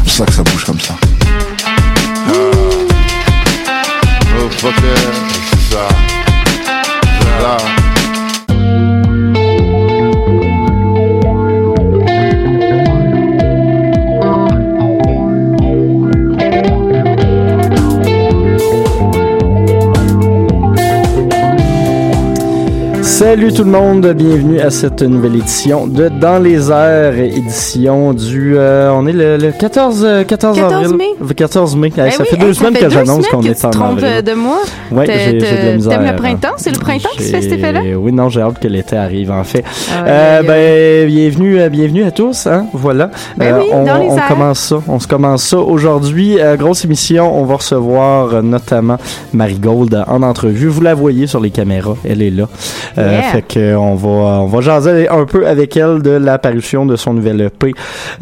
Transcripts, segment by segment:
c'est pour ça que ça bouge comme ça. Oh. Salut tout le monde, bienvenue à cette nouvelle édition de Dans les airs, édition du... euh, on est le, le 14, euh, 14, 14 avril. mai. Le 14 mai. Hey, Ben ça oui, fait deux semaines fait que j'annonce qu'on est tu te en avril. de moi. T'as- j'ai de la misère. T'aimes le printemps? C'est le printemps qui se fait cet effet-là? Oui, non, j'ai hâte que l'été arrive, en fait. Ah, Euh, ben, bienvenue, euh, bienvenue à tous, hein, voilà. Ben oui, on, dans les on airs. commence ça, on se commence ça aujourd'hui. Euh, grosse émission, on va recevoir euh, notamment Marigold en entrevue. Vous la voyez sur les caméras, elle est là. Euh, Yeah. Fait que on va, on va jaser un peu avec elle de la parution de son nouvel EP.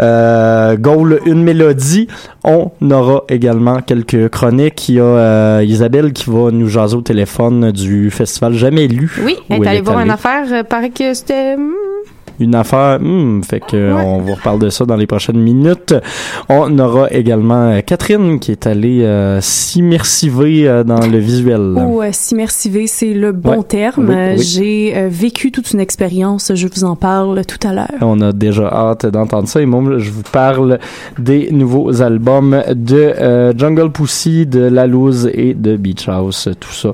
Euh, Goal, une mélodie. On aura également quelques chroniques. Il y a euh, Isabelle qui va nous jaser au téléphone du festival Jamais lu. Oui, elle est allée voir une affaire, euh, paraît que c'était... Une affaire, hmm, fait que Ouais. on vous reparle de ça dans les prochaines minutes. On aura également euh, Catherine qui est allée euh, s'immersiver euh, dans le visuel. Euh, s'immersiver, c'est le bon Ouais. terme. Oui, oui. J'ai vécu toute une expérience, je vous en parle tout à l'heure. On a déjà hâte d'entendre ça. Et moi, je vous parle des nouveaux albums de euh, Jungle Pussy, de La Loose et de Beach House. Tout ça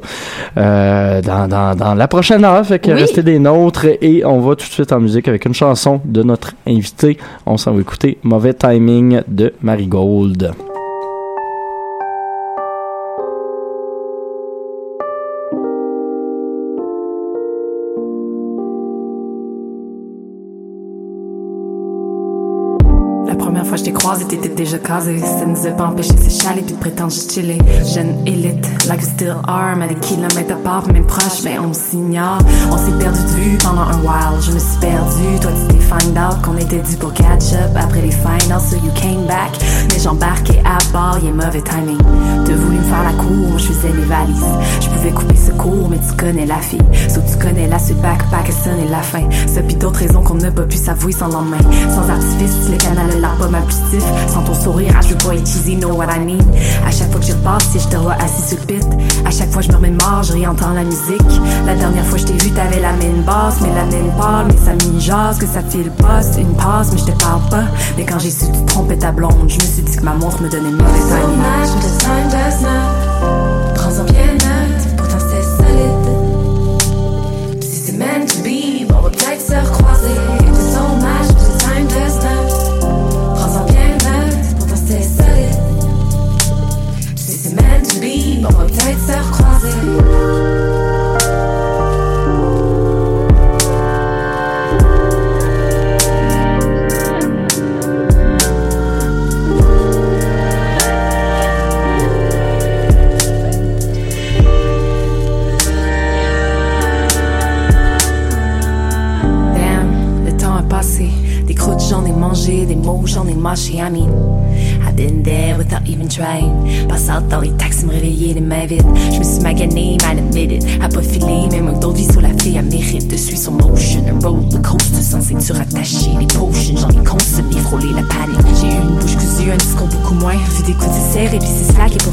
euh, dans, dans, dans la prochaine heure. Fait que Oui. restez des nôtres et on va tout de suite en musique avec une chanson de notre invité. On s'en va écouter Mauvais Timing de Marigold. Croisé, t'étais déjà casé. Ça nous a pas empêché de s'échaler puis de prétendre chiller. Jeune élite, like still are, mais des kilomètres à part, même proche, mais on s'ignore. On s'est perdu de vue pendant un while. Je me suis perdu, toi tu t'es find out qu'on était dû pour catch up après les finals, so you came back. Mais j'embarquais à bord, y'a mauvais timing. T'as voulu me faire la cour, je faisais les valises. Je pouvais couper ce cours, mais tu connais la fille. So tu connais la suite backpack, ça et la fin. Ça pis d'autres raisons qu'on n'a pas pu s'avouer sans lendemain. Sans artifice, le canal a l'air pas mal plus Sans ton sourire, je veux pas être know what I mean? À chaque fois que je repasse, si je te vois assis sur le pit. À chaque fois je me mort, je réentends la musique. La dernière fois je t'ai vu, t'avais la mine basse, mais la mine pâle, mais ça m'y jase, que ça file c'est une passe, mais je te parle pas. Mais quand j'ai su tu trompais ta blonde, je me suis dit que ma montre me donnait mauvais timing.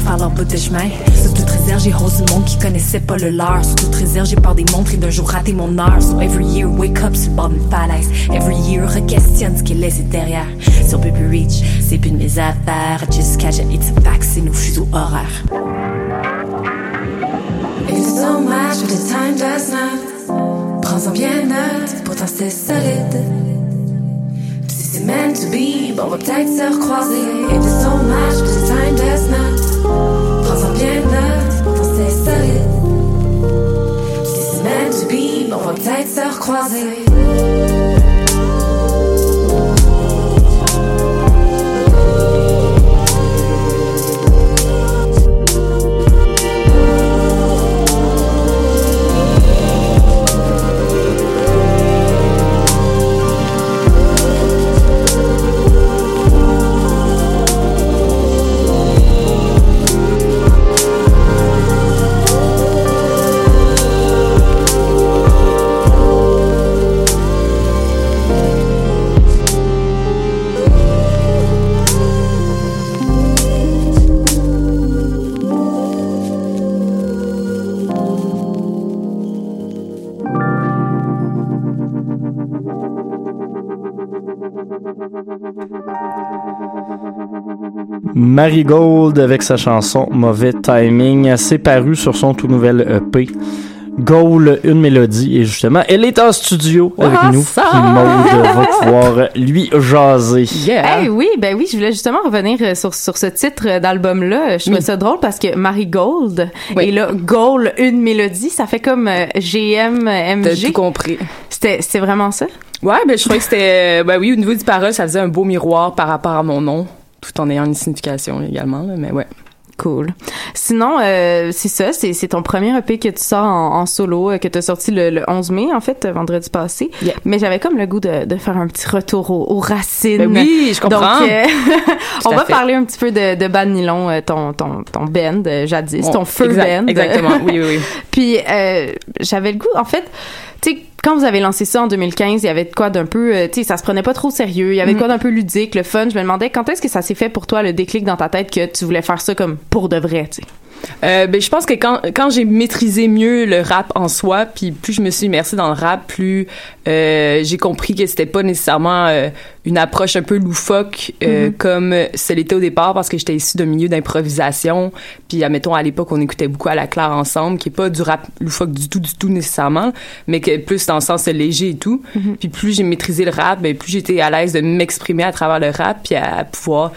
Faire leur bout de chemin. Sur toute réserve, j'ai haussé du monde qui connaissait pas le leur. Sur toute réserve, j'ai peur des montres et d'un jour raté mon heure. So every year, wake up sur le bord d'une falaise. Every year, re-questionne ce qui est derrière. Peut plus reach, c'est plus de mes affaires. Catch it, it's a fact, c'est nos fuseaux horaires. It's so much, but the time does not. Prends-en bien note, pourtant c'est solide. Si c'est meant to be, bon, on va peut-être se recroiser. It's so much, but the time does not. Prends-en bien note, pourtant c'est solide. Si c'est meant to be, bon, on va peut-être se recroiser. Marigold avec sa chanson Mauvais Timing. C'est paru sur son tout nouvel EP. Goal, une mélodie. Et justement, elle est en studio avec nous. Awesome! Puis Maude va pouvoir lui jaser. Hey, oui, ben oui, je voulais justement revenir euh, sur, sur ce titre euh, d'album-là. Je trouvais ça drôle parce que Marie Gold Oui. et là, Goal, une mélodie, ça fait comme euh, GM, T'as MG. tout compris. C'était vraiment ça? Ouais, ben je trouvais que c'était, euh, ben oui, au niveau du parole, ça faisait un beau miroir par rapport à mon nom, tout en ayant une signification également, là, mais ouais. Cool. Sinon, euh, c'est ça, c'est c'est ton premier EP que tu sors en, en solo, euh, que tu as sorti le, le 11 mai, en fait, euh, vendredi passé. Yeah. Mais j'avais comme le goût de, de faire un petit retour aux, aux racines. Ben oui, je comprends. Donc, euh, on va fait. parler un petit peu de, de Bad Nylon, ton, ton, ton band, jadis, Bon, ton feu exact- band. Exactement, oui, oui, oui. Puis euh, j'avais le goût, en fait, tu sais, quand vous avez lancé ça en 2015, il y avait de quoi d'un peu, euh, tu sais, ça se prenait pas trop sérieux, il y avait de quoi d'un peu ludique, le fun. Je me demandais quand est-ce que ça s'est fait pour toi le déclic dans ta tête que tu voulais faire ça comme pour de vrai, tu sais? Euh, ben, je pense que quand, quand j'ai maîtrisé mieux le rap en soi, puis plus je me suis immersée dans le rap, plus euh, j'ai compris que c'était pas nécessairement euh, une approche un peu loufoque euh, comme ce l'était au départ, parce que j'étais issue d'un milieu d'improvisation. Puis, admettons, à l'époque, on écoutait beaucoup à la claire ensemble, qui est pas du rap loufoque du tout, du tout nécessairement, mais que plus dans le sens léger et tout. Puis plus j'ai maîtrisé le rap, ben, plus j'étais à l'aise de m'exprimer à travers le rap, puis à pouvoir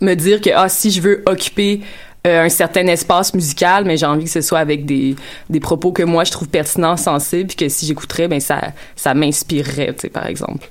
me dire que ah si je veux occuper un certain espace musical, mais j'ai envie que ce soit avec des, des propos que moi je trouve pertinents, sensibles, puis que si j'écouterais, ben ça ça m'inspirerait, tu sais par exemple.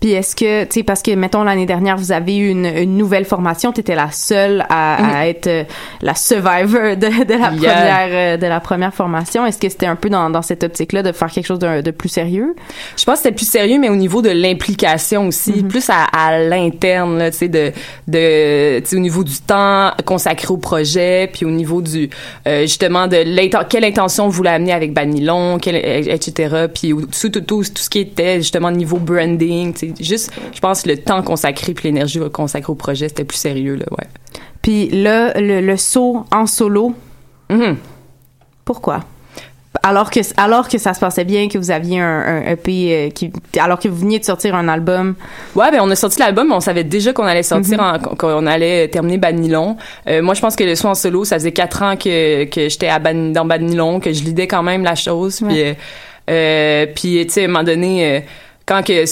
Puis est-ce que, tu sais, parce que, mettons, l'année dernière, vous avez eu une, une nouvelle formation, tu étais la seule à, à être euh, la survivor de, de la Yeah. première euh, de la première formation. Est-ce que c'était un peu dans, dans cette optique-là de faire quelque chose de, de plus sérieux? Je pense que c'était plus sérieux, mais au niveau de l'implication aussi, plus à, à l'interne, là, tu sais, de, de, tu sais, au niveau du temps consacré au projet, puis au niveau du, euh, justement, de l'inten- quelle intention vous voulez amener avec Banilon, etc. Puis tout, tout, tout, tout ce qui était, justement, niveau branding, juste, je pense, le temps consacré puis l'énergie consacrée au projet, c'était plus sérieux, là, ouais. Puis là, le, le saut en solo, Mhm. pourquoi? Alors que, alors que ça se passait bien, que vous aviez un, un EP, euh, qui, alors que vous veniez de sortir un album. Ouais, ben on a sorti l'album, mais on savait déjà qu'on allait sortir, en- qu'on allait terminer Bad Nylon. Euh, moi, je pense que le son en solo, ça faisait quatre ans que que j'étais à Bad- dans Bad Nylon, que je lidais quand même la chose. Puis, euh, euh, puis tu sais, à un moment donné. Quand que,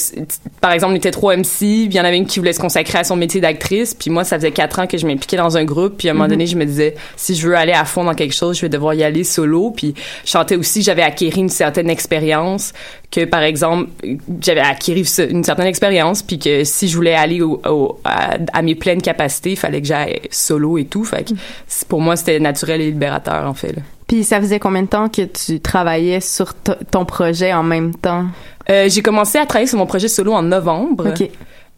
par exemple, on était trois MC, il y en avait une qui voulait se consacrer à son métier d'actrice, puis moi, ça faisait quatre ans que je m'impliquais dans un groupe, puis à un moment donné, je me disais, si je veux aller à fond dans quelque chose, je vais devoir y aller solo, puis je sentais aussi j'avais acquis une certaine expérience, que par exemple, j'avais acquis une certaine expérience, puis que si je voulais aller au, au- à, à mes pleines capacités, il fallait que j'aille solo et tout, fait que c'est- pour moi, c'était naturel et libérateur, en fait. là. Puis ça faisait combien de temps que tu travaillais sur ton projet en même temps? Euh, j'ai commencé à travailler sur mon projet solo en novembre.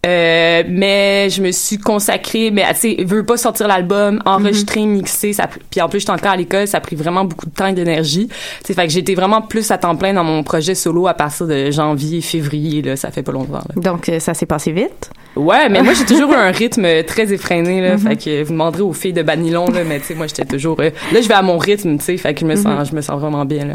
Euh, mais je me suis consacrée, mais tu sais, veux pas sortir l'album, enregistrer, mixer, ça, puis en plus j'étais encore à l'école, ça a pris vraiment beaucoup de temps et d'énergie. C'est fait que j'étais vraiment plus à temps plein dans mon projet solo à partir de janvier, février, là, ça fait pas longtemps. Là. Donc euh, ça s'est passé vite? Ouais, mais moi j'ai toujours eu un rythme très effréné là, fait que vous demanderez aux filles de Banilon là, mais tu sais moi j'étais toujours euh, là je vais à mon rythme, tu sais, fait que je me sens je me sens vraiment bien là.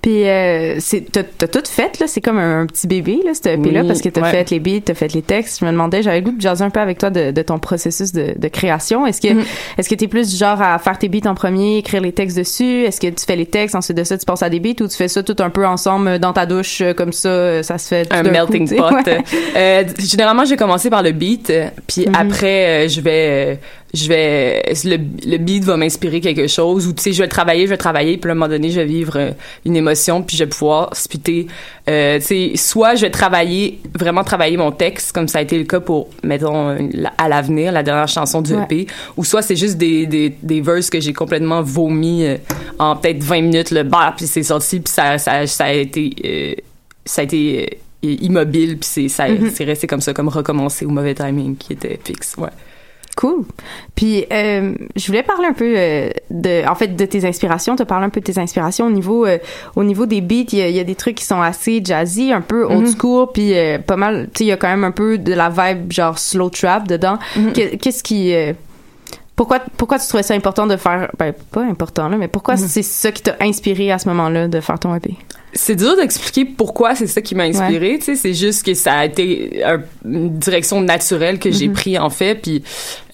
Puis euh, t'as, tout fait là, c'est comme un, un petit bébé là, ce EP là Oui, parce que t'as ouais. fait les beats, t'as fait les textes. Je me demandais, j'avais le goût de jaser un peu avec toi de, de ton processus de, de création. Est-ce que Mhm. est-ce que t'es plus du genre à faire tes beats en premier, écrire les textes dessus? Est-ce que tu fais les textes ensuite de ça tu passes à des beats ou tu fais ça tout un peu ensemble euh, dans ta douche euh, comme ça, euh, ça se fait tout un melting coup, pot. Ouais. Euh, généralement, je vais commencer par le beat, puis Mhm. après, euh, je vais, euh, je vais, le, le beat va m'inspirer quelque chose, ou tu sais, je vais le travailler, je vais le travailler, puis à un moment donné, je vais vivre euh, une émotion, puis je vais pouvoir spiter. Euh, tu sais, soit je vais travailler, vraiment travailler mon texte, comme ça a été le cas pour, mettons, à l'avenir, la dernière chanson du Ouais. EP, ou soit c'est juste des, des, des verses que j'ai complètement vomi euh, en peut-être 20 minutes, le bar, puis c'est sorti, puis ça, ça, ça a été, euh, ça a été immobile puis c'est ça Mhm. c'est resté comme ça comme recommencer au mauvais timing qui était fixe ouais Cool. Puis euh, je voulais parler un peu euh, de, en fait, de tes inspirations. Tu parlé un peu de tes inspirations au niveau, euh, au niveau des beats. Il y, a, il y a des trucs qui sont assez jazzy, un peu old school, puis pas mal. Tu sais, il y a quand même un peu de la vibe genre slow trap dedans. Mhm. Que- Qu'est-ce qui, pourquoi, pourquoi tu trouvais ça important de faire, ben, pas important, là, mais pourquoi Mhm. c'est ça qui t'a inspiré à ce moment-là de faire ton EP? C'est dur d'expliquer pourquoi c'est ça qui m'a inspiré, tu sais, c'est juste que ça a été un- une direction naturelle que j'ai Mhm. pris en fait puis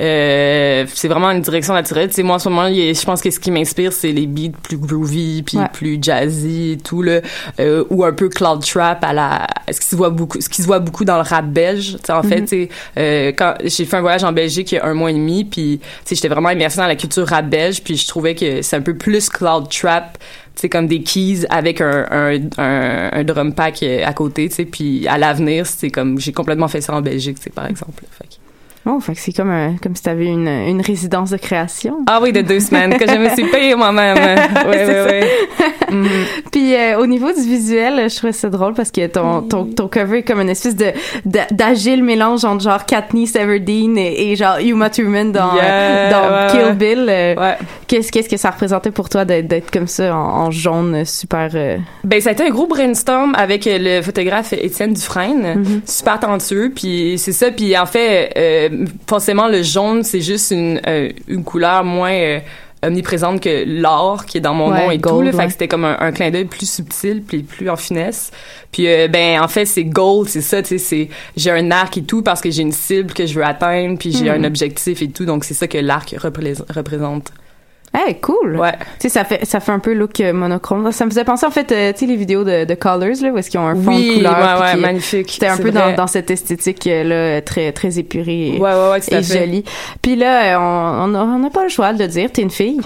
euh, c'est vraiment une direction naturelle, tu sais moi en ce moment, je pense que ce qui m'inspire c'est les beats plus groovy puis Ouais. plus jazzy et tout là euh, ou un peu cloud trap à la ce qui se voit beaucoup ce qui se voit beaucoup dans le rap belge, tu sais en fait, Mhm. tu sais euh, quand j'ai fait un voyage en Belgique il y a un mois et demi puis tu sais j'étais vraiment immersée dans la culture rap belge puis je trouvais que c'est un peu plus cloud trap c'est comme des keys avec un, un, un, drum pack euh, à côté, tu sais, puis à l'avenir, c'est comme, j'ai complètement fait ça en Belgique, sais, par exemple. Fait Oh, fait que c'est comme, un- comme si t'avais une, une résidence de création. Ah oui, de deux semaines, que je me suis payée moi-même. Oui, oui, oui. Puis euh, au niveau du visuel, je trouvais ça drôle parce que ton, ton, ton cover est comme une espèce de d'agile mélange entre genre Katniss Everdeen et, et genre Uma Thurman dans, Yeah, dans ouais, Kill ouais. Bill. Euh. Qu'est-ce qu'est-ce que ça représentait pour toi d'être comme ça en, en jaune euh, super euh, Ben, ça a été un gros brainstorm avec euh, le photographe Étienne Dufresne, Mhm. super talentueux, puis c'est ça, puis en fait, euh, forcément, le jaune, c'est juste une, euh, une couleur moins euh, omniprésente que l'or qui est dans mon Ouais, nom et tout, gold, là, fait que c'était comme un, un clin d'œil plus subtil, puis plus en finesse. Puis euh, ben, en fait, c'est gold, c'est ça, tu sais, c'est, j'ai un arc et tout parce que j'ai une cible que je veux atteindre, puis j'ai Mhm. un objectif et tout, donc c'est ça que l'arc représ- représente. Hey, cool! Ouais. Tu sais, ça fait, ça fait un peu look euh, monochrome. Ça me faisait penser, en fait, euh, tu sais, les vidéos de, de Colors, là, où est-ce qu'ils ont un fond Oui, de couleur. ouais, ouais, magnifique. C'était un peu dans, dans cette esthétique, euh, là, très, très épurée et, Ouais, ouais, ouais, tout à et fait. jolie. Puis là, on on a- on n'a pas le choix de le dire, t'es une fille.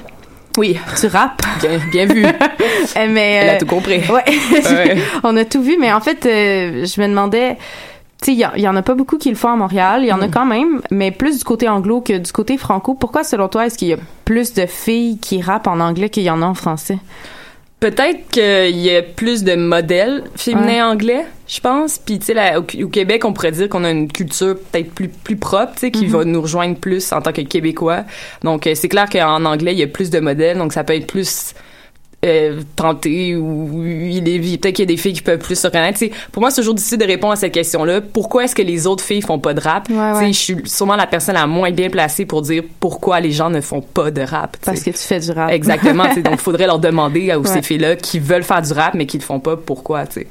Oui, Tu rappes. bien, bien vu. Euh, mais, Elle a tout compris. Ouais. On a tout vu, mais en fait, euh, je me demandais, il y, en- il y en a pas beaucoup qui le font à Montréal. Il y en a Mm. quand même, mais plus du côté anglo que du côté franco. Pourquoi, selon toi, est-ce qu'il y a plus de filles qui rappent en anglais qu'il y en a en français? Peut-être qu'il y a plus de modèles féminins anglais, je pense. Puis, tu sais, au, au Québec, on pourrait dire qu'on a une culture peut-être plus, plus propre, tu sais, qui va nous rejoindre plus en tant que Québécois. Donc, euh, c'est clair qu'en anglais, il y a plus de modèles, donc ça peut être plus euh, tenté ou il est peut-être qu'il y a des filles qui peuvent plus se reconnaître. Pour moi, c'est toujours difficile de répondre à cette question-là. Pourquoi est-ce que les autres filles font pas de rap? Ouais, ouais. Je suis sûrement la personne la moins bien placée pour dire pourquoi les gens ne font pas de rap. Parce que tu fais du rap. Exactement. donc, il faudrait leur demander à Ouais. ces filles-là qui veulent faire du rap, mais qui le font pas, pourquoi, tu sais.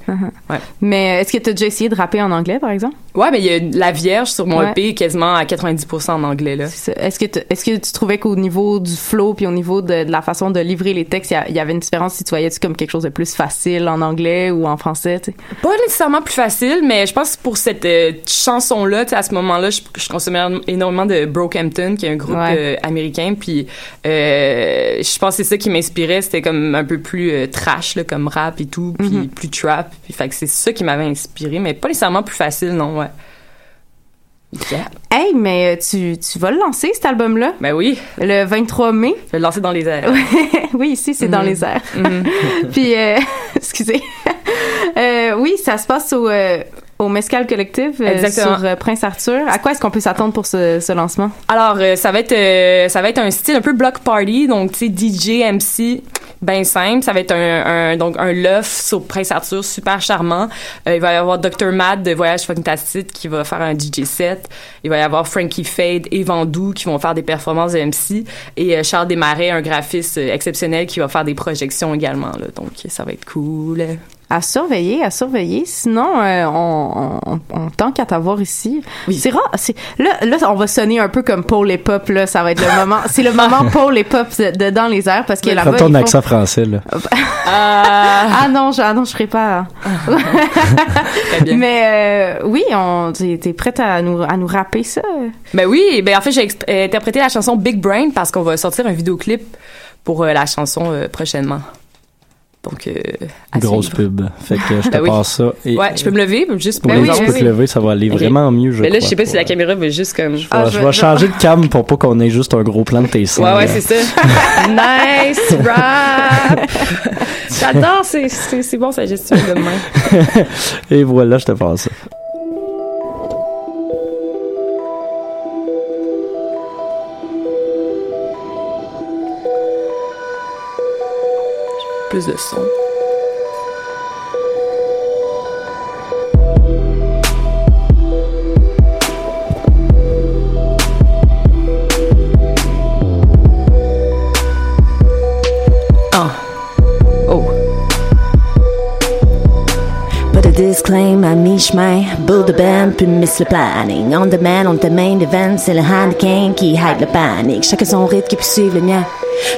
Mais euh, est-ce que tu as déjà essayé de rapper en anglais, par exemple? Ouais, mais il y a La Vierge sur mon. EP quasiment à 90% en anglais, là. Est-ce que, tu- est-ce que tu trouvais qu'au niveau du flow puis au niveau de, de la façon de livrer les textes, il y y, avait une différence si tu comme quelque chose de plus facile en anglais ou en français, tu sais? Pas nécessairement plus facile, mais je pense que pour cette euh, chanson-là, tu sais, à ce moment-là, je, je consommais énormément de Brokehampton, qui est un groupe Ouais. euh, américain, puis euh, je pense que c'est ça qui m'inspirait, c'était comme un peu plus trash, là, comme rap et tout, puis Mhm. plus trap, puis fait que c'est ça qui m'avait inspiré, mais pas nécessairement plus facile, non, ouais. Yeah. Hey, mais euh, tu, tu vas le lancer, cet album-là, Ben oui, le 23 mai? je vais le lancer dans les airs. oui, ici, c'est dans Mhm. les airs. Mhm. Puis, euh, excusez. Euh, oui, ça se passe au, euh, au Mescal Collective euh, sur Prince Arthur. À quoi est-ce qu'on peut s'attendre pour ce, ce lancement? Alors, ça va être ça va être un style un peu block party, donc tu sais DJ MC ben simple, ça va être un, un donc un loft sur Prince Arthur super charmant. Euh, il va y avoir Dr Mad de Voyage Fantastique qui va faire un DJ set. Il va y avoir Frankie Fade et Vandou qui vont faire des performances de MC et euh, Charles Desmarais, un graphiste euh, exceptionnel qui va faire des projections également là. Donc ça va être cool. À surveiller, à surveiller. Sinon, euh, on, on, on tente qu'à t'avoir ici. Oui. C'est rare. C'est, là, là, on va sonner un peu comme Paul et Pop. Là, ça va être le moment. C'est le moment Paul et Pop de, de- dans les airs parce que là-bas. Fais ton font- accent français, là. Ah, Ah non, je, ah non, je ferai pas. très bien. Mais euh, oui, on, t'es, prête à nous, à nous rapper ça? Ben oui, ben en fait j'ai euh, interprété la chanson Big Brain parce qu'on va sortir un vidéoclip pour euh, la chanson euh, prochainement. Donc euh, Grosse pub. Fait que je te Ben oui. passe ça. Et Ouais, je peux me lever juste pour pour les les gens, gens. tu peux te lever, ça va aller vraiment mieux, je Mais là, je sais pas si la caméra veut juste comme. Je vais, Ah, je je vais changer de cam pour pas qu'on ait juste un gros plan de tes seins. Ouais, ouais, c'est ça. nice rap. J'adore, c'est c'est c'est bon sa gestion de main. Et voilà, je te passe ça. plus de son. Oh. disclaim à mi-chemin, build the band puis miss le planning. On demand, on the main event, c'est le hand qui hide le panique. Chacun son rythme qui peut suivre le mien.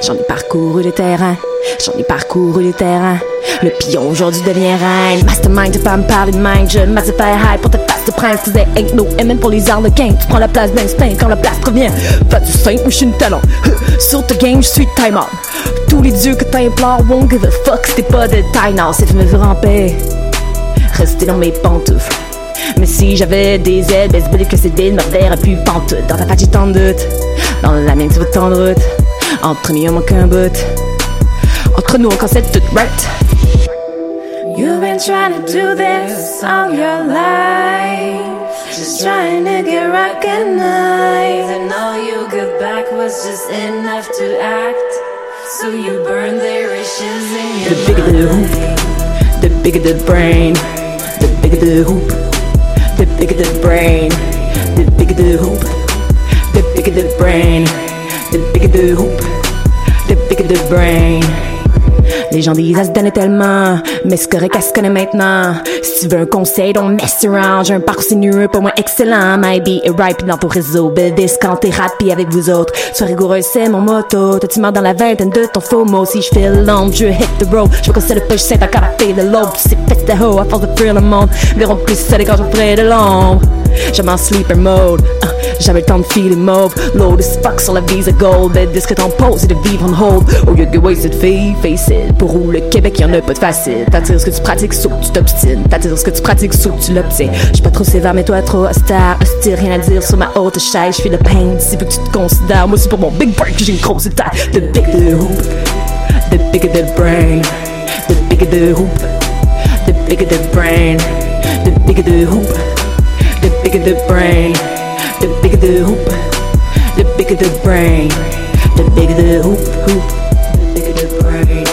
J'en ai parcouru le terrain, j'en ai parcouru le terrain. Le pion aujourd'hui devient reine. Mastermind, tu pas me parler de mind. Je masse high pour te face de prince. Ain't no M pour les arlequins. Tu prends la place d'instinct quand la place revient. Pas du simple, mais je suis une talent. Sur ta game, je suis time out. Tous les dieux que t'implores won't give a fuck. C'était pas de taille, non, c'est de me faire en paix. Rester dans mes pantoufles. Mais si j'avais des ailes, baisse que c'est des me plus pantoute. Dans ta j'ai tant de doute. Dans la mienne, tu de route. Entre nous, y'a manque un bout. Entre nous, encore c'est tout right. You've been trying to do this all your life. Just trying to get recognized. And all you got back was just enough to act. So you burn the riches in your The bigger the hoop, the bigger the brain. The bigger the hoop, the bigger the brain. The bigger the hoop, the bigger the brain. The bigger the hoop, the bigger the brain. Les gens disent à se donner tellement, mais c'est correct à se connaître maintenant. Si tu veux un conseil, don't mess around. J'ai un parcours sinueux, pas moins excellent. Might be right dans ton réseau. Build this quand happy avec vous autres. Sois rigoureux, c'est mon motto. T'as-tu marre dans la vingtaine de ton faux mot? Si je feel long, je hit the road. Je qu'on se le push, c'est encore à feel the low. C'est fait de ho, à force de fuir le monde. Verront plus ça quand je ferai de l'ombre. J'aime en sleeper mode. Uh, J'avais le temps de filer mauve. Low as fuck sur la visa gold. Ben, disque t'en pose et de vivre en hold. Au lieu de wasted fille, face it. Pour où le Québec, y'en a pas de facile. T'attires ce que tu pratiques, sauf que tu t'obstines. T'attires ce que tu pratiques, sauf que tu l'obtiens. J'suis pas trop sévère, mais toi trop austère. Hostile, rien à dire sur ma haute chaise. J'fais le pain, si peu que tu te considères. Moi, c'est pour mon big break que j'ai une grosse taille. The bigger the hoop, the bigger the brain. The bigger the hoop, the bigger the brain. The bigger the hoop, bigger the brain. The bigger the hoop, the bigger the brain. The bigger the hoop, hoop, the bigger the brain.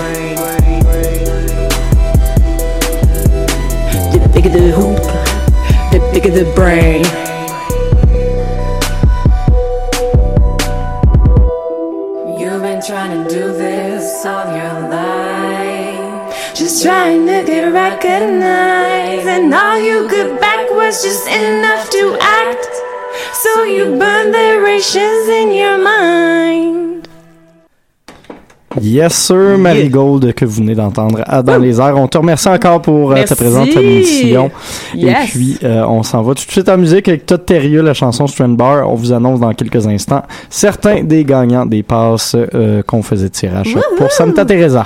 The bigger the hoop, the bigger the brain. Trying to get recognized. And all you got back was just enough to act. So you burn the rations in your mind. Yes, sir, Marigold, que vous venez d'entendre à Dans les airs. On te remercie encore pour euh, ta présence à l'émission. Yes. Et puis, euh, on s'en va tout de suite en musique avec Todd Terrieux, la chanson Strand Bar. On vous annonce dans quelques instants certains des gagnants des passes euh, qu'on faisait tirage pour Santa Teresa.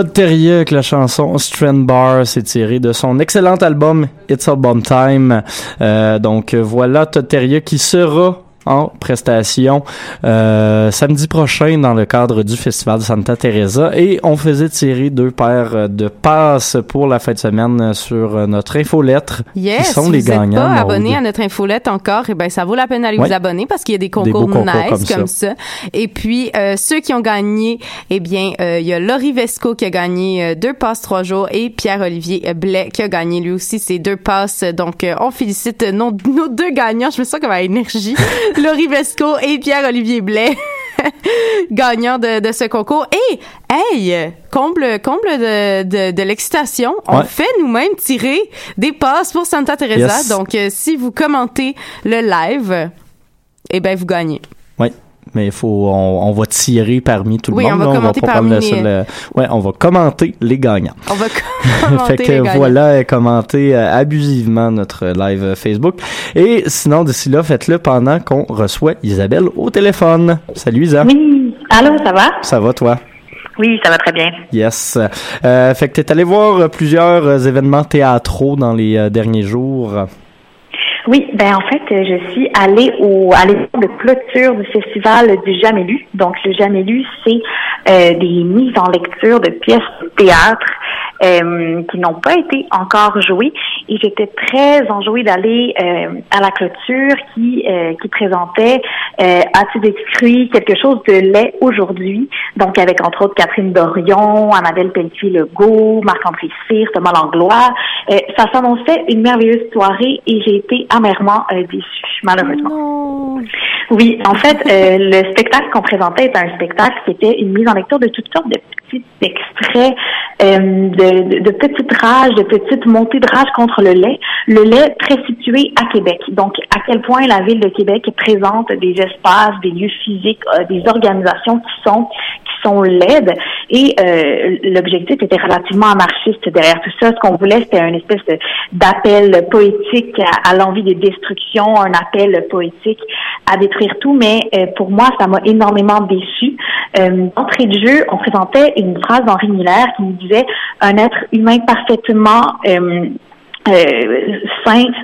Todd Terry avec la chanson Strand Bar, c'est tiré de son excellent album It's Album Time. Euh, donc voilà Todd Terry qui sera en prestation euh, samedi prochain dans le cadre du festival de Santa Teresa et on faisait tirer deux paires de passes pour la fin de semaine sur notre infolettre Yes, qui sont si les vous n'êtes pas abonné à notre infolette encore, eh ben ça vaut la peine d'aller Ouais. vous abonner parce qu'il y a des concours concours nice comme comme, ça. ça. Et puis euh, ceux qui ont gagné, eh bien euh, il y a Laurie Vesco qui a gagné euh, deux passes trois jours et Pierre-Olivier Blais qui a gagné lui aussi ses deux passes. Donc euh, on félicite nos, nos deux gagnants. Je me sens comme à énergie. Laurie Vesco et Pierre-Olivier Blais. gagnants de, de ce concours. Et, hey, comble, comble de, de, de l'excitation, on Ouais. fait nous-mêmes tirer des passes pour Santa Teresa. Yes. Donc, euh, si vous commentez le live, eh ben, vous gagnez. Oui, mais il faut, on, on va tirer parmi tout le monde. on va là. commenter pas parmi prendre le les- seul, euh, ouais, on va commenter les gagnants. On va commenter fait que les gagnants. voilà, euh, commentez euh, abusivement notre live euh, Facebook. Et sinon, d'ici là, faites-le pendant qu'on reçoit Isabelle au téléphone. Salut Isa. Oui. Allô, ça va? Ça va toi? Oui, ça va très bien. Yes. Euh, fait que t'es allé voir euh, plusieurs euh, événements théâtraux dans les euh, derniers jours. Oui, ben en fait, je suis allée au à l'événement de clôture du festival du Jamais lu. Donc le Jamais lu, c'est euh, des mises en lecture de pièces de théâtre euh, qui n'ont pas été encore jouées. Et j'étais très enjouée d'aller euh, à la clôture qui euh, qui présentait euh, As-tu décrit quelque chose de laid aujourd'hui? Donc avec entre autres Catherine Dorion, Annabelle Pelletier-Legault, Marc-André Cyr, Thomas Langlois. Euh, ça s'annonçait une merveilleuse soirée et j'ai été amèrement euh, déçue, malheureusement. Oui, en fait, euh, le spectacle qu'on présentait était un spectacle qui était une mise en lecture de toutes sortes de petits extraits, euh, de, de, de petites rages, de petites montées de rage contre le lait. Le lait très situé à Québec. Donc, à quel point la ville de Québec présente des espaces, des lieux physiques, euh, des organisations qui sont qui sont laides. Et euh, l'objectif était relativement anarchiste derrière tout ça. Ce qu'on voulait, c'était une espèce d'appel poétique à, à l'envie de destruction, un appel poétique à détruire tout. Mais euh, pour moi, ça m'a énormément déçu. Euh, D'entrée de jeu, on présentait une phrase d'Henri Miller qui nous disait un être humain parfaitement euh, euh,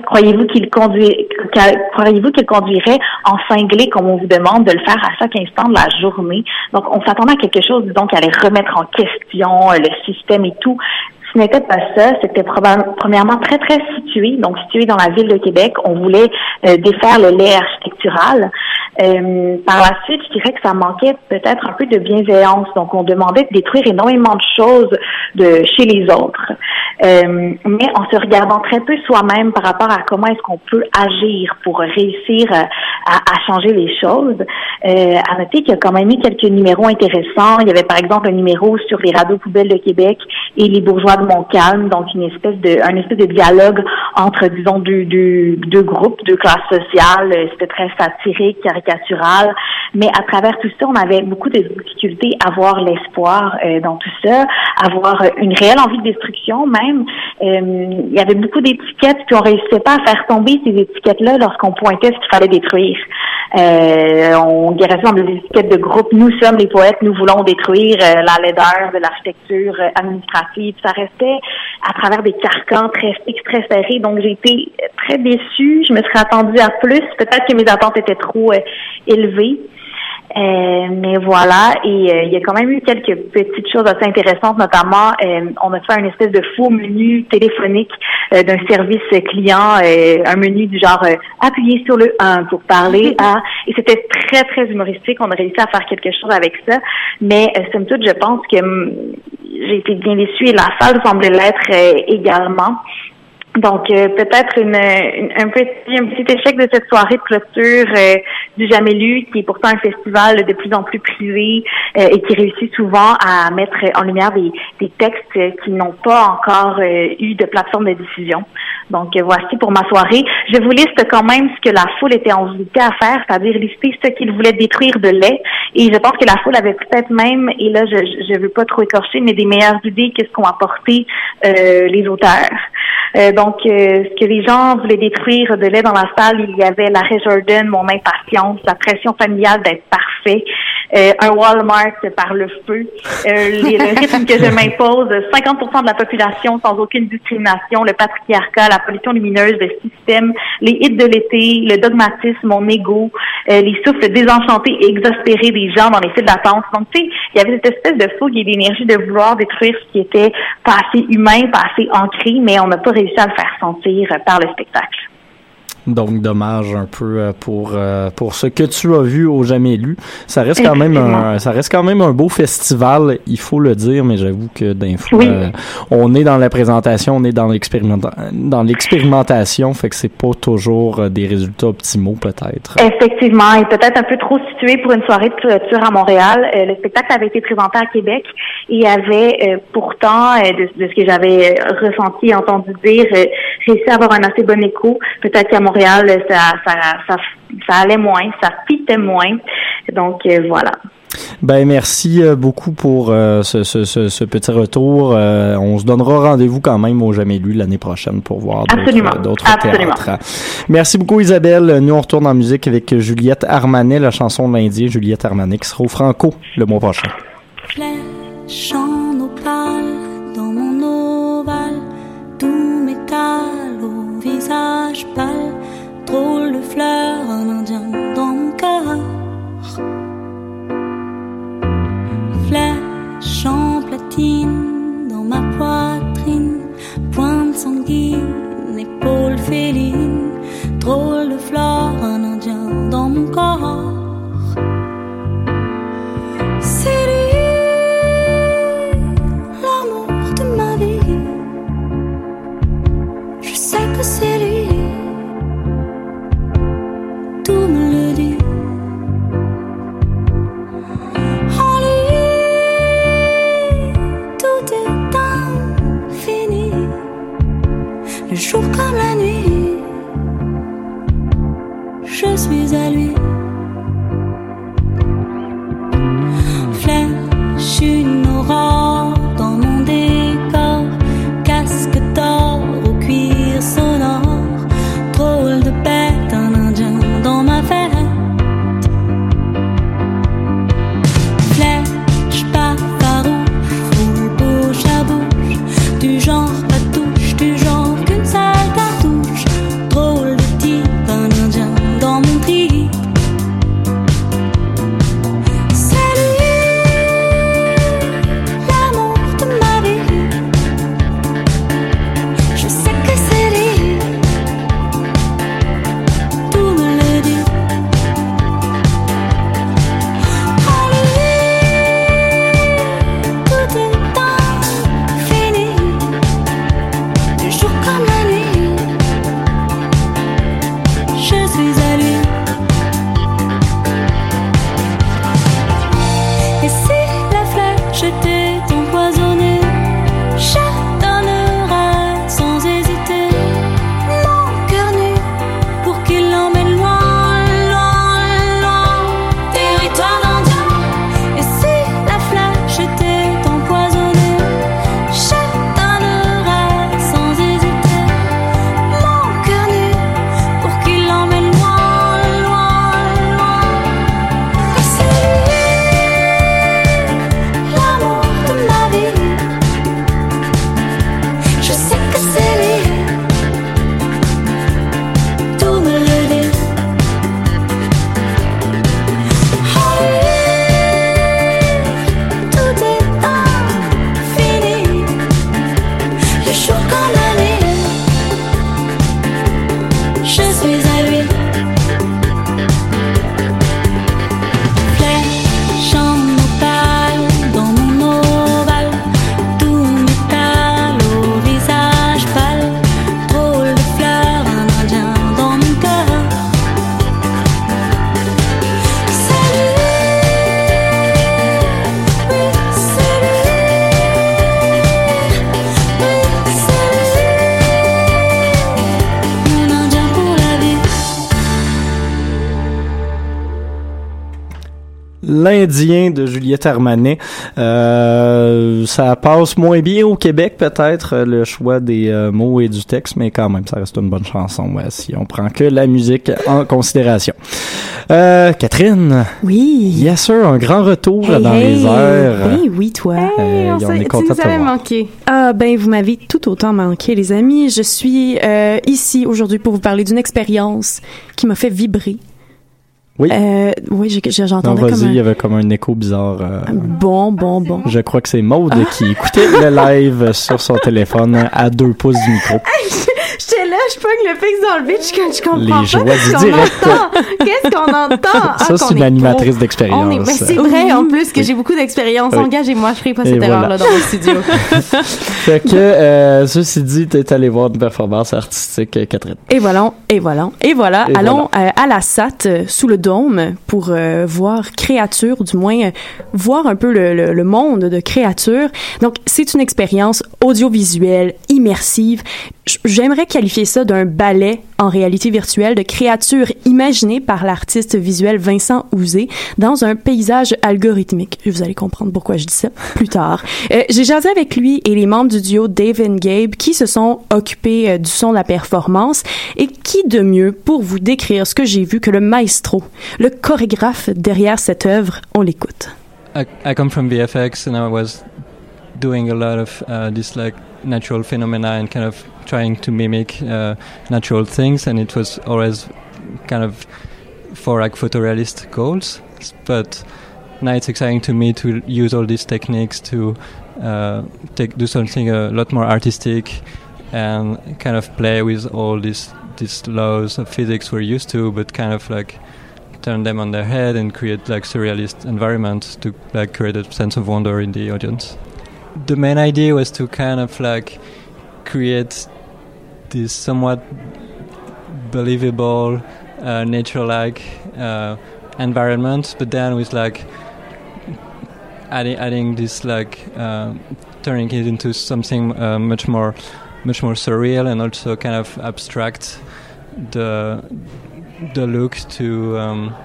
croyez-vous qu'il croyez-vous qu'il conduirait en cinglé comme on vous demande de le faire à chaque instant de la journée? Donc, on s'attendait à quelque chose, disons, qui allait remettre en question euh, le système et tout. N'était pas ça. C'était premièrement très, très situé, donc situé dans la ville de Québec. On voulait euh, défaire le lait architectural. Euh, par la suite, je dirais que ça manquait peut-être un peu de bienveillance. Donc, on demandait de détruire énormément de choses de chez les autres, Euh, mais en se regardant très peu soi-même par rapport à comment est-ce qu'on peut agir pour réussir à, à changer les choses. Euh, à noter qu'il y a quand même eu quelques numéros intéressants. Il y avait par exemple un numéro sur les radios poubelles de Québec et les bourgeois de Montcalm, donc une espèce de un espèce de dialogue entre disons deux deux, deux groupes, deux classes sociales. Euh, C'était très satirique, caricatural, mais à travers tout ça, on avait beaucoup de difficultés à voir l'espoir euh, dans tout ça, à une réelle envie de destruction même. Euh, il y avait beaucoup d'étiquettes, puis on réussissait pas à faire tomber ces étiquettes-là lorsqu'on pointait ce qu'il fallait détruire. Euh, on guérait ça dans des étiquettes de groupe. Nous sommes les poètes, nous voulons détruire euh, la laideur de l'architecture euh, administrative. Ça restait à travers des carcans très fixes, très serrés. Donc j'ai été très déçue. Je me serais attendue à plus. Peut-être que mes attentes étaient trop euh, élevées. Euh, mais voilà, et euh, il y a quand même eu quelques petites choses assez intéressantes, notamment euh, on a fait une espèce de faux menu téléphonique euh, d'un service client, euh, un menu du genre euh, appuyez sur le 1 pour parler à et c'était très très humoristique, on a réussi à faire quelque chose avec ça, mais euh, somme toute je pense que hum, j'ai été bien déçue et la salle semblait l'être également. Donc euh, peut-être une, une- un petit un petit échec de cette soirée de clôture euh, du Jamais lu, qui est pourtant un festival de plus en plus privé euh, et qui réussit souvent à mettre en lumière des, des textes euh, qui n'ont pas encore euh, eu de plateforme de diffusion. Donc euh, voici pour ma soirée. Je vous liste quand même ce que la foule était invitée à faire, c'est-à-dire lister ce qu'ils voulaient détruire de lait. Et je pense que la foule avait peut-être même, et là je je veux pas trop écorcher, mais des meilleures idées que ce qu'ont apporté les auteurs. Euh, donc, euh, ce que les gens voulaient détruire de lait dans la salle, il y avait l'arrêt Jordan, mon impatience, la pression familiale d'être parfait, euh, un Walmart par le feu, euh, les- le rythme que je m'impose, 50% de la population sans aucune discrimination, le patriarcat, la pollution lumineuse, le système, les hits de l'été, le dogmatisme, mon ego, euh, les souffles désenchantés et exaspérés des gens dans les files d'attente. Donc, tu sais, il y avait cette espèce de fougue et d'énergie de vouloir détruire ce qui était pas assez humain, pas assez ancré, mais on n'a pas réussi à le faire sentir par le spectacle. Donc, dommage un peu euh, pour euh, pour ce que tu as vu au jamais lu. Ça reste quand même un, ça reste quand même un beau festival, il faut le dire, mais j'avoue que d'un fois, Oui. euh, on est dans la présentation, on est dans l'expérimenta- dans l'expérimentation, fait que c'est pas toujours des résultats optimaux peut-être. Effectivement, et peut-être un peu trop situé pour une soirée de clôture à Montréal. Euh, le spectacle avait été présenté à Québec et avait euh, pourtant, de, de ce que j'avais ressenti entendu dire, réussi à avoir un assez bon écho. Peut-être qu'à Montréal, ça, ça, ça, ça allait moins, ça fitait moins. Donc euh, voilà. Ben merci euh, beaucoup pour euh, ce, ce, ce, ce petit retour. Euh, on se donnera rendez-vous quand même au jamais lu l'année prochaine pour voir d'autres théâtres. Merci beaucoup Isabelle. Nous on retourne en musique avec Juliette Armanet, la chanson de l'Indien Juliette Armanet qui sera au Franco le mois prochain. dans mon ovale, tout métal au visage pâle, drôle de fleur, un indien dans mon cœur. Flèche en platine dans ma poitrine, pointe sanguine, épaule féline, drôle de fleur, un indien dans mon corps. L'Indien de Juliette Armanet. Euh, ça passe moins bien au Québec, peut-être, euh, le choix des euh, mots et du texte, mais quand même, ça reste une bonne chanson ouais, si on prend que la musique en considération. Euh, Catherine? Oui. Yes, sir, un grand retour Hey, dans hey. les airs. Ben oui, toi. Euh, on on s'est- est tu content de te manqué. Ah ben vous m'avez tout autant manqué les amis. Je suis euh, ici aujourd'hui pour vous parler d'une expérience qui m'a fait vibrer. Oui. Euh, oui, j'ai- j'ai- Non, j'entendais vas-y, comme il y avait comme un écho bizarre. euh, bon, bon, bon. Je crois que c'est Maude qui écoutait le live sur son téléphone à deux pouces du micro. Je pogne le fixe dans le bitch quand je comprends Les pas joies qu'est-ce du qu'on direct. entend. Qu'est-ce qu'on entend? Ah, Ça, c'est qu'on une est animatrice d'expérience. Est, ben, c'est vrai, en plus, que j'ai beaucoup d'expérience. Oui. Engagez-moi, je ferai pas Et cette voilà. erreur-là dans mon studio. Fait que, euh, ceci dit, t'es allé voir une performance artistique, euh, Catherine. Et voilà, et voilà, et voilà. Et Allons euh, à la SAT, euh, sous le dôme, pour euh, voir créatures, du moins euh, voir un peu le, le- le monde de créatures. Donc, c'est une expérience audiovisuelle, immersive. J'aimerais qualifier ça d'un ballet en réalité virtuelle de créatures imaginées par l'artiste visuel Vincent Ouzé dans un paysage algorithmique. Vous allez comprendre pourquoi je dis ça plus tard. Euh, J'ai jasé avec lui et les membres du duo Dave and Gabe qui se sont occupés euh, du son de la performance et qui de mieux pour vous décrire ce que j'ai vu que le maestro, le chorégraphe derrière cette œuvre. On l'écoute. I, I come from VFX and I was doing a lot of uh, this like natural phenomena and kind of trying to mimic uh, natural things and it was always kind of for like photorealist goals but now it's exciting to me to use all these techniques to uh, take do something a lot more artistic and kind of play with all these these laws of physics we're used to but kind of like turn them on their head and create like surrealist environments to like create a sense of wonder in the audience. The main idea was to kind of like create this somewhat believable, uh, nature-like uh, environment, but then with like adding adding this like um, turning it into something uh, much more much more surreal and also kind of abstract the the look to um,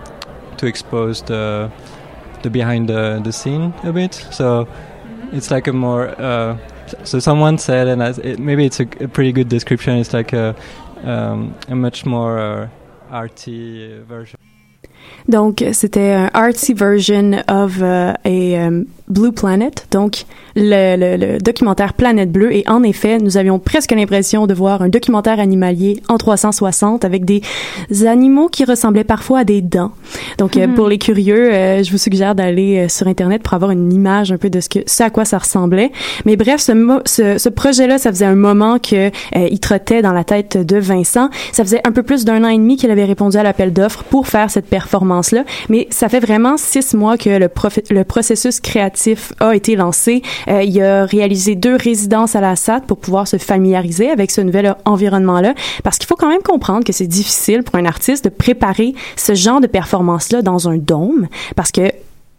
to expose the the behind the, the scene a bit. So it's like a more uh, so someone said, and it, maybe it's a, a pretty good description. It's like a um, a much more uh, arty version. Donc, c'était un artsy version of uh, a um, Blue Planet, donc le, le, le documentaire Planète Bleue. Et en effet, nous avions presque l'impression de voir un documentaire animalier en 360 avec des animaux qui ressemblaient parfois à des dents. Donc, euh, Mhm. pour les curieux, euh, je vous suggère d'aller euh, sur Internet pour avoir une image un peu de ce que ce à quoi ça ressemblait. Mais bref, ce, mo- ce, ce projet-là, ça faisait un moment que euh, il trottait dans la tête de Vincent. Ça faisait un peu plus d'un an et demi qu'il avait répondu à l'appel d'offres pour faire cette Mais ça fait vraiment six mois que le processus créatif a été lancé. Euh, il a réalisé deux résidences à la SAT pour pouvoir se familiariser avec ce nouvel environnement-là. Parce qu'il faut quand même comprendre que c'est difficile pour un artiste de préparer ce genre de performance-là dans un dôme. Parce que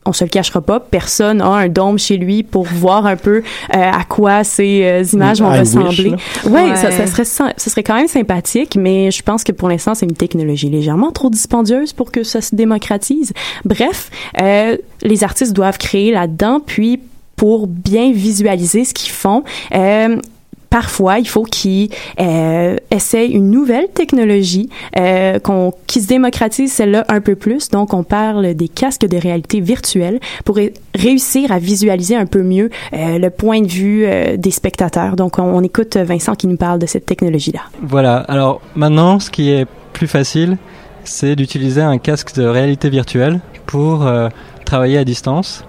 on se le cachera pas, personne a un dôme chez lui pour voir un peu euh, à quoi ces euh, images vont I wish, ressembler. là. Ouais, Ouais. Ça, ça serait ce serait quand même sympathique, mais je pense que pour l'instant c'est une technologie légèrement trop dispendieuse pour que ça se démocratise. Bref, euh, les artistes doivent créer là-dedans, puis pour bien visualiser ce qu'ils font. Euh, Parfois, il faut qu'ils euh, essayent une nouvelle technologie, euh, qu'on, qui se démocratise celle-là un peu plus. Donc, on parle des casques de réalité virtuelle pour ré- réussir à visualiser un peu mieux euh, le point de vue euh, des spectateurs. Donc, on, on écoute Vincent qui nous parle de cette technologie-là. Voilà. Alors maintenant, ce qui est plus facile, c'est d'utiliser un casque de réalité virtuelle pour euh, travailler à distance.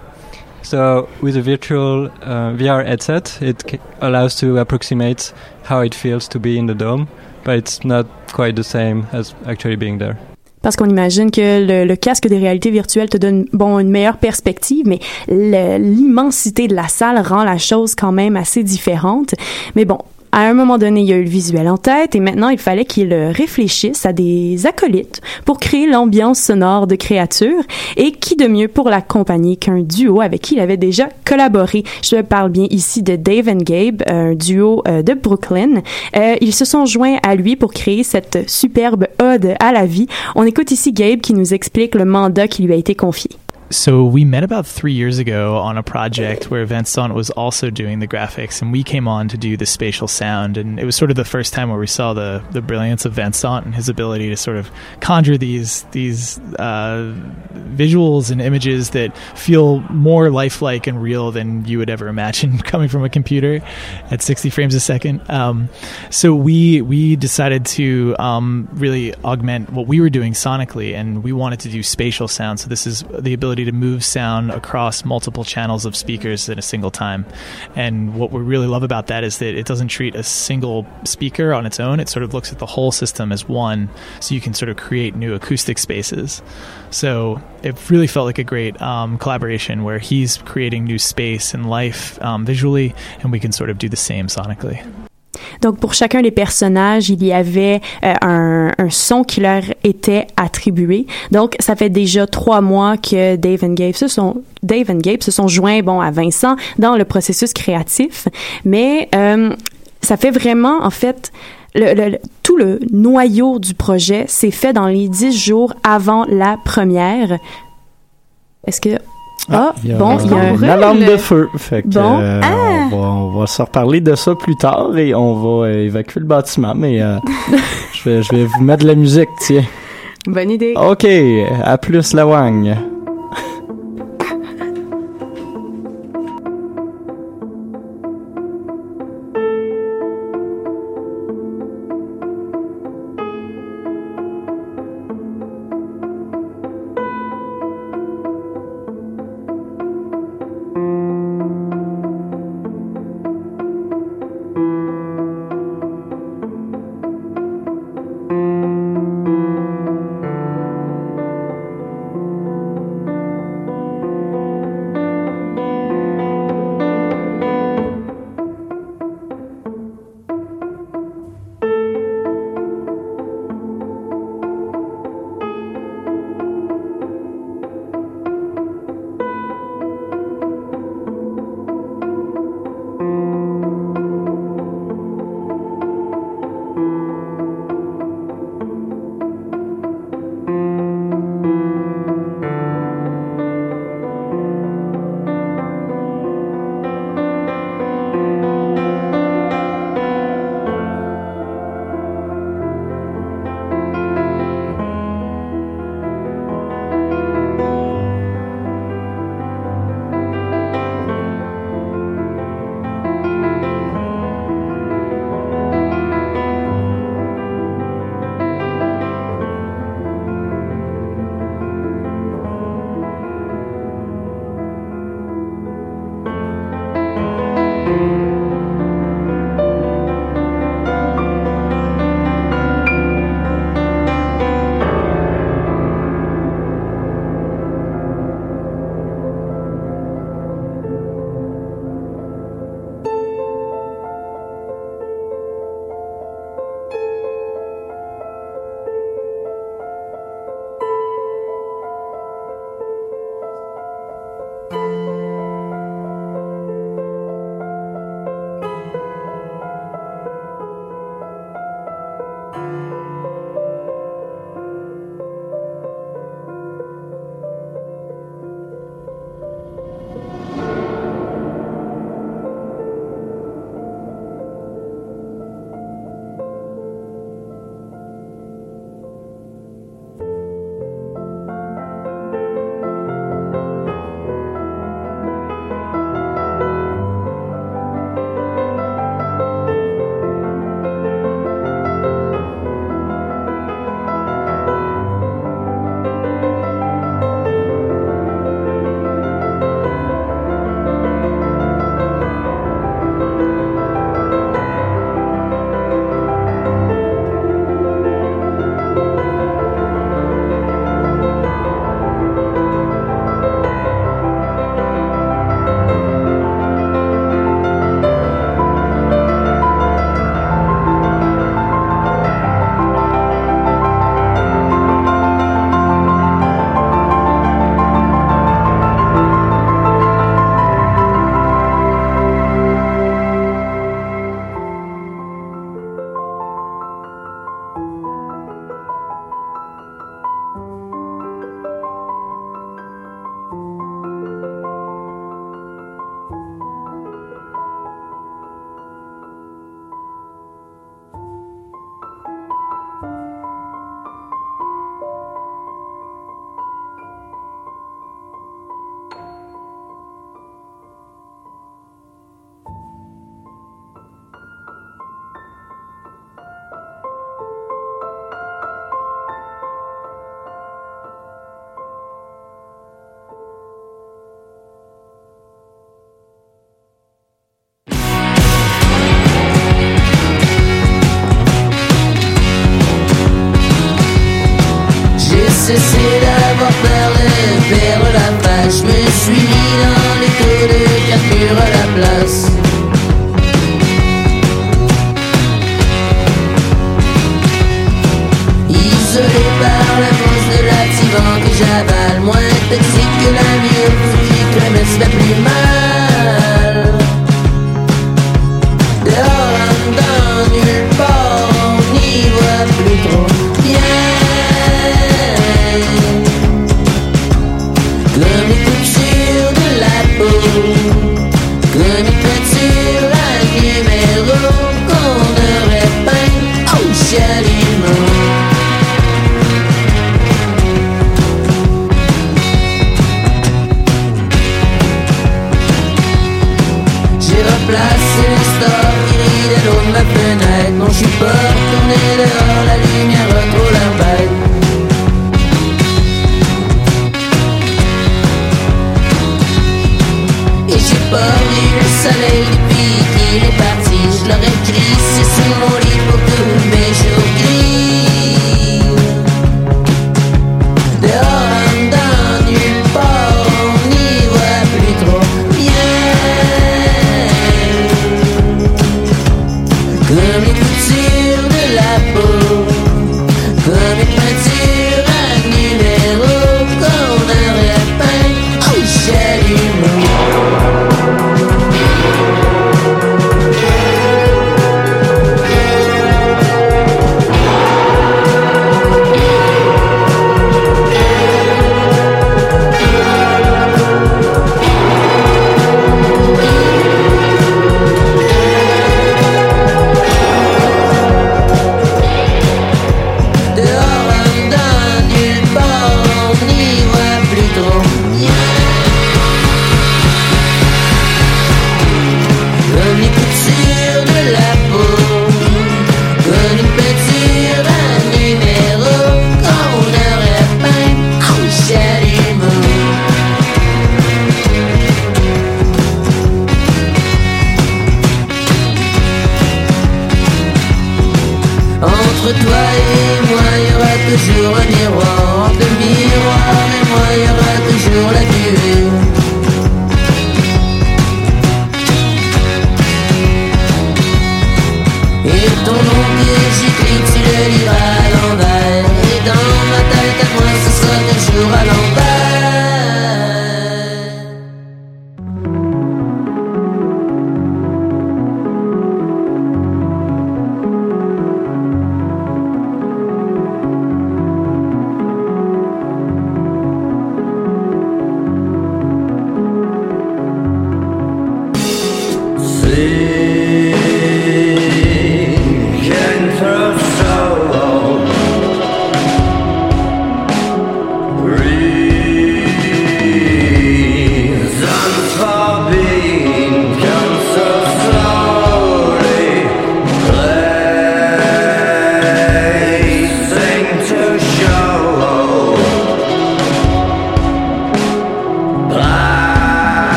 So with a virtual uh, VR headset, it allows to approximate how it feels to be in the dome, but it's not quite the same as actually being there. Parce qu'on imagine que le, le casque des réalités virtuelles te donne bon une meilleure perspective, mais l'immensité de la salle rend la chose quand même assez différente. Mais bon. À un moment donné, il y a eu le visuel en tête et maintenant, il fallait qu'il euh, réfléchisse à des acolytes pour créer l'ambiance sonore de créatures et qui de mieux pour l'accompagner qu'un duo avec qui il avait déjà collaboré. Je parle bien ici de Dave and Gabe, un duo euh, de Brooklyn. Euh, ils se sont joints à lui pour créer cette superbe ode à la vie. On écoute ici Gabe qui nous explique le mandat qui lui a été confié. So we met about three years ago on a project where Vincent was also doing the graphics, and we came on to do the spatial sound. And it was sort of the first time where we saw the the brilliance of Vincent and his ability to sort of conjure these these uh, visuals and images that feel more lifelike and real than you would ever imagine coming from a computer at 60 frames a second. Um, so we we decided to um, really augment what we were doing sonically, and we wanted to do spatial sound. So this is the ability to move sound across multiple channels of speakers at a single time. And what we really love about that is that it doesn't treat a single speaker on its own. It sort of looks at the whole system as one, so you can sort of create new acoustic spaces. So it really felt like a great um, collaboration where he's creating new space and life um, visually, and we can sort of do the same sonically. Donc, pour chacun des personnages, il y avait euh, un, son qui leur était attribué. Donc, ça fait déjà trois mois que Dave and Gabe se sont, Dave Gabe se sont joints, bon, à Vincent dans le processus créatif. Mais euh, ça fait vraiment, en fait, tout le noyau du projet s'est fait dans les dix jours avant la première. Est-ce que ah, il y a, bon, il y a une alarme de feu. Fait que, Bon. euh, Ah. on, va, on va se reparler de ça plus tard et on va euh, évacuer le bâtiment. Mais euh, je, vais, je vais vous mettre de la musique, tiens. Bonne idée. OK, à plus la Wang.